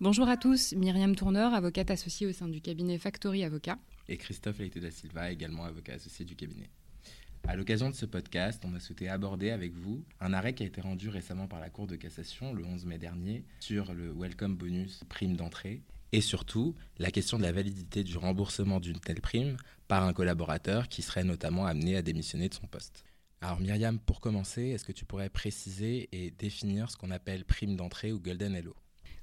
Bonjour à tous, Myriam Tourneur, avocate associée au sein du cabinet Factory Avocat. Et Christophe Leite da Silva, également avocat associé du cabinet. À l'occasion de ce podcast, on a souhaité aborder avec vous un arrêt qui a été rendu récemment par la Cour de cassation le 11 mai dernier sur le Welcome Bonus prime d'entrée et surtout la question de la validité du remboursement d'une telle prime par un collaborateur qui serait notamment amené à démissionner de son poste. Alors Myriam, pour commencer, est-ce que tu pourrais préciser et définir ce qu'on appelle prime d'entrée ou Golden Hello?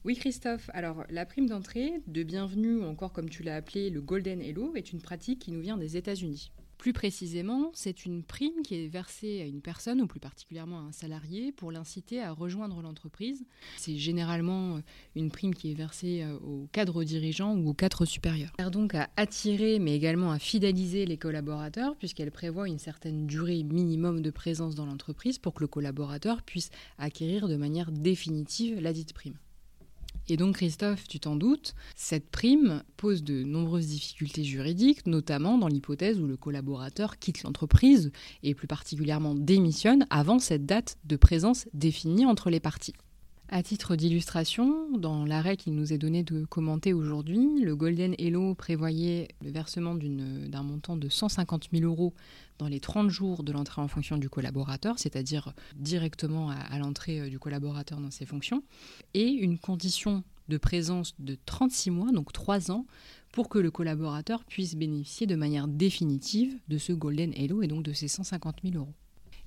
Oui Christophe, alors la prime d'entrée de bienvenue, ou encore comme tu l'as appelé le Golden Hello, est une pratique qui nous vient des États-Unis. Plus précisément, c'est une prime qui est versée à une personne, ou plus particulièrement à un salarié, pour l'inciter à rejoindre l'entreprise. C'est généralement euh, une prime qui est versée euh, au cadre dirigeant ou au cadre supérieur. Elle sert donc à attirer, mais également à fidéliser les collaborateurs, puisqu'elle prévoit une certaine durée minimum de présence dans l'entreprise pour que le collaborateur puisse acquérir de manière définitive la dite prime. Et donc, Christophe, tu t'en doutes, cette prime pose de nombreuses difficultés juridiques, notamment dans l'hypothèse où le collaborateur quitte l'entreprise et plus particulièrement démissionne avant cette date de présence définie entre les parties. À titre d'illustration, dans l'arrêt qu'il nous est donné de commenter aujourd'hui, le Golden Hello prévoyait le versement d'un montant de 150 000 euros dans les 30 jours de l'entrée en fonction du collaborateur, c'est-à-dire directement à, l'entrée euh, du collaborateur dans ses fonctions, et une condition de présence de 36 mois, donc 3 ans, pour que le collaborateur puisse bénéficier de manière définitive de ce Golden Hello et donc de ces 150 000 euros.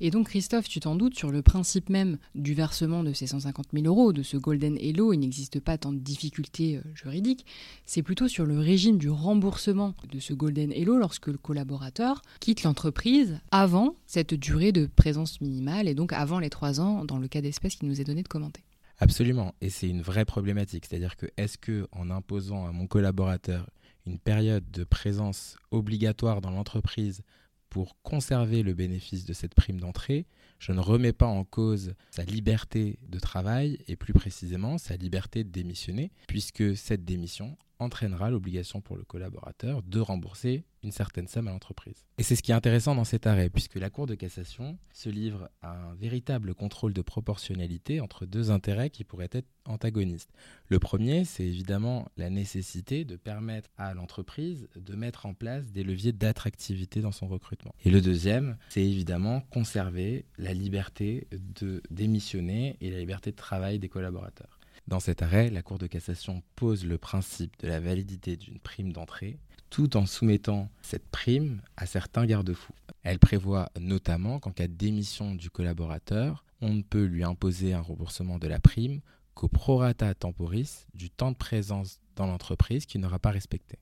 Et donc Christophe, tu t'en doutes, sur le principe même du versement de ces 150 000 euros, de ce Golden Hello, il n'existe pas tant de difficultés euh, juridiques, c'est plutôt sur le régime du remboursement de ce Golden Hello lorsque le collaborateur quitte l'entreprise avant cette durée de présence minimale et donc avant les trois ans dans le cas d'espèce qui nous est donné de commenter. Absolument, et c'est une vraie problématique, c'est-à-dire que est-ce que en imposant à mon collaborateur une période de présence obligatoire dans l'entreprise pour conserver le bénéfice de cette prime d'entrée, je ne remets pas en cause sa liberté de travail et plus précisément sa liberté de démissionner, puisque cette démission entraînera l'obligation pour le collaborateur de rembourser une certaine somme à l'entreprise. Et c'est ce qui est intéressant dans cet arrêt, puisque la Cour de cassation se livre à un véritable contrôle de proportionnalité entre deux intérêts qui pourraient être antagonistes. Le premier, c'est évidemment la nécessité de permettre à l'entreprise de mettre en place des leviers d'attractivité dans son recrutement. Et le deuxième, c'est évidemment conserver la liberté de démissionner et la liberté de travail des collaborateurs. Dans cet arrêt, la Cour de cassation pose le principe de la validité d'une prime d'entrée tout en soumettant cette prime à certains garde-fous. Elle prévoit notamment qu'en cas de démission du collaborateur, on ne peut lui imposer un remboursement de la prime qu'au prorata temporis du temps de présence dans l'entreprise qu'il n'aura pas respecté.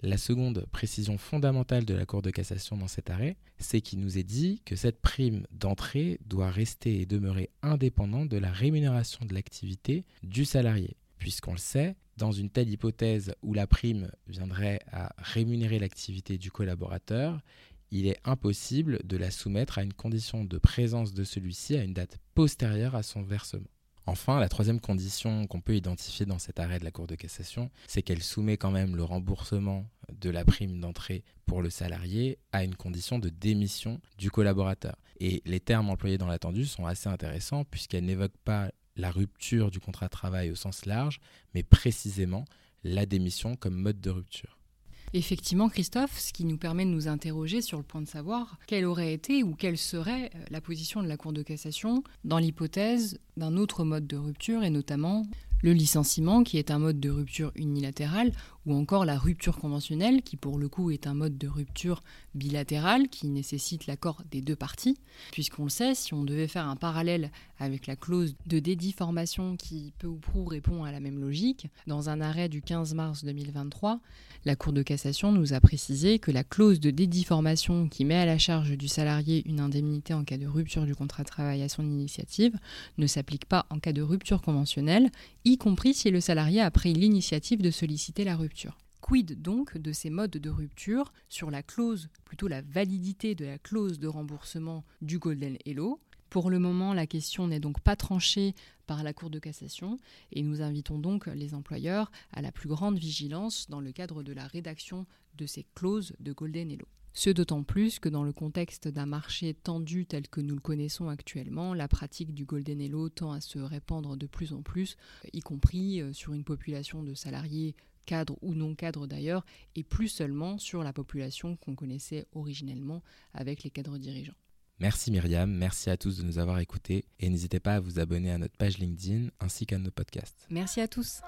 La seconde précision fondamentale de la Cour de cassation dans cet arrêt, c'est qu'il nous est dit que cette prime d'entrée doit rester et demeurer indépendante de la rémunération de l'activité du salarié. Puisqu'on le sait, dans une telle hypothèse où la prime viendrait à rémunérer l'activité du collaborateur, il est impossible de la soumettre à une condition de présence de celui-ci à une date postérieure à son versement. Enfin, la troisième condition qu'on peut identifier dans cet arrêt de la Cour de cassation, c'est qu'elle soumet quand même le remboursement de la prime d'entrée pour le salarié à une condition de démission du collaborateur. Et les termes employés dans l'attendu sont assez intéressants puisqu'elle n'évoque pas la rupture du contrat de travail au sens large, mais précisément la démission comme mode de rupture. Effectivement, Christophe, ce qui nous permet de nous interroger sur le point de savoir quelle aurait été ou quelle serait euh, la position de la Cour de cassation dans l'hypothèse d'un autre mode de rupture et notamment le licenciement qui est un mode de rupture unilatérale ou encore la rupture conventionnelle qui pour le coup est un mode de rupture bilatérale qui nécessite l'accord des deux parties puisqu'on le sait si on devait faire un parallèle avec la clause de dédiformation qui peu ou prou répond à la même logique dans un arrêt du 15 mars 2023 la Cour de cassation nous a précisé que la clause de dédiformation qui met à la charge du salarié une indemnité en cas de rupture du contrat de travail à son initiative ne s'applique pas en cas de rupture conventionnelle y compris si le salarié a pris l'initiative de solliciter la rupture. Quid donc de ces modes de rupture sur la clause, plutôt la validité de la clause de remboursement du Golden Hello? Pour le moment, la question n'est donc pas tranchée par la Cour de cassation et nous invitons donc les employeurs à la plus grande vigilance dans le cadre de la rédaction de ces clauses de Golden Hello. Ce d'autant plus que dans le contexte d'un marché tendu tel que nous le connaissons actuellement, la pratique du Golden Hello tend à se répandre de plus en plus, euh, y compris euh, sur une population de salariés cadres ou non cadres d'ailleurs, et plus seulement sur la population qu'on connaissait originellement avec les cadres dirigeants. Merci Myriam, merci à tous de nous avoir écoutés et n'hésitez pas à vous abonner à notre page LinkedIn ainsi qu'à nos podcasts. Merci à tous.